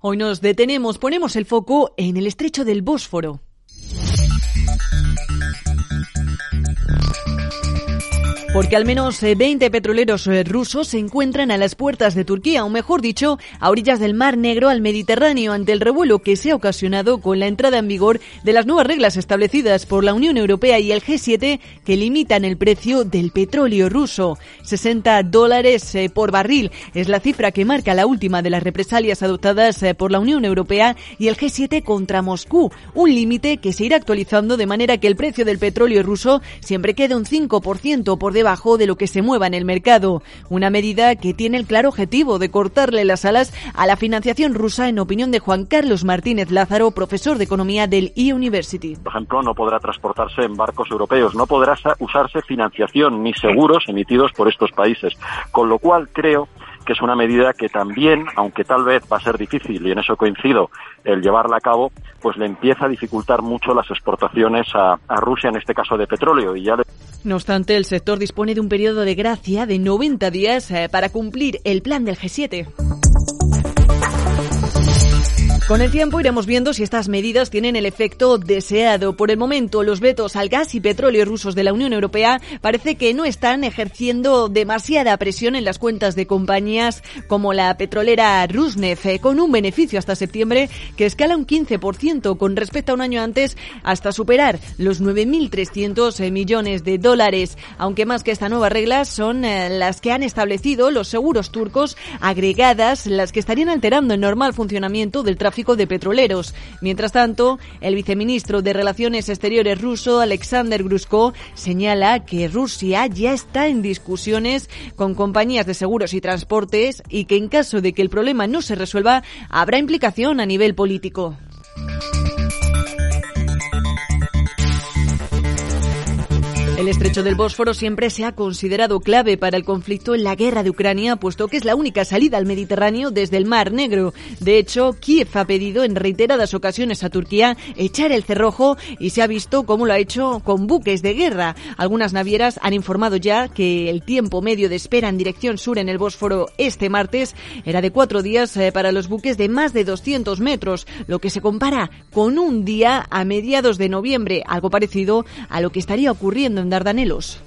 Hoy nos detenemos, ponemos el foco en el estrecho del Bósforo. Porque al menos 20 eh, petroleros eh, rusos se encuentran a las puertas de Turquía, o mejor dicho, a orillas del Mar Negro al Mediterráneo, ante el revuelo que se ha ocasionado con la entrada en vigor de las nuevas reglas establecidas por la Unión Europea y el G7 que limitan el precio del petróleo ruso. 60 dólares eh, por barril es la cifra que marca la última de las represalias adoptadas por la Unión Europea y el G7 contra Moscú, un límite que se irá actualizando de manera que el precio del petróleo ruso siempre quede un 5% por debajo de lo que se mueva en el mercado. Una medida que tiene el claro objetivo de cortarle las alas a la financiación rusa, en opinión de Juan Carlos Martínez Lázaro, profesor de economía del E-University. Por ejemplo, no podrá transportarse en barcos europeos, no podrá usarse financiación ni seguros emitidos por estos países. Con lo cual creo que es una medida que también, aunque tal vez va a ser difícil, y en eso coincido, el llevarla a cabo, pues le empieza a dificultar mucho las exportaciones a, Rusia, en este caso de petróleo. Y ya No obstante, el sector dispone de un periodo de gracia de 90 días eh, para cumplir el plan del G7. Con el tiempo iremos viendo si estas medidas tienen el efecto deseado. Por el momento, los vetos al gas y petróleo rusos de la Unión Europea parece que no están ejerciendo demasiada presión en las cuentas de compañías como la petrolera Rusnef, eh, con un beneficio hasta septiembre que escala un 15% con respecto a un año antes hasta superar los 9.300 eh, millones de dólares. Aunque más que esta nueva regla son eh, las que han establecido los seguros turcos agregadas, las que estarían alterando el normal funcionamiento del tráfico de petroleros. Mientras tanto, el viceministro de Relaciones Exteriores ruso, Alexander Grushko, señala que Rusia ya está en discusiones con compañías de seguros y transportes y que en caso de que el problema no se resuelva, habrá implicación a nivel político. El estrecho del Bósforo siempre se ha considerado clave para el conflicto en la guerra de Ucrania, puesto que es la única salida al Mediterráneo desde el Mar Negro. De hecho, Kiev ha pedido en reiteradas ocasiones a Turquía echar el cerrojo y se ha visto cómo lo ha hecho con buques de guerra. Algunas navieras han informado ya que el tiempo medio de espera en dirección sur en el Bósforo este martes era de cuatro días eh, para los buques de más de 200 metros, lo que se compara con un día a mediados de noviembre, algo parecido a lo que estaría ocurriendo en Dardanelos.